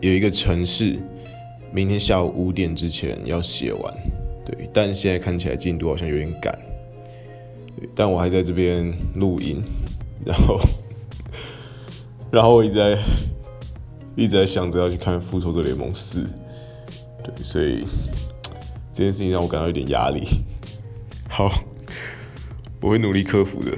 有一个城市，明天下午五点之前要写完，对，但现在看起来进度好像有点赶，但我还在这边录音，然后，然后我一直在一直在想着要去看《复仇者联盟四》，对，所以这件事情让我感到有点压力。好，我会努力克服的。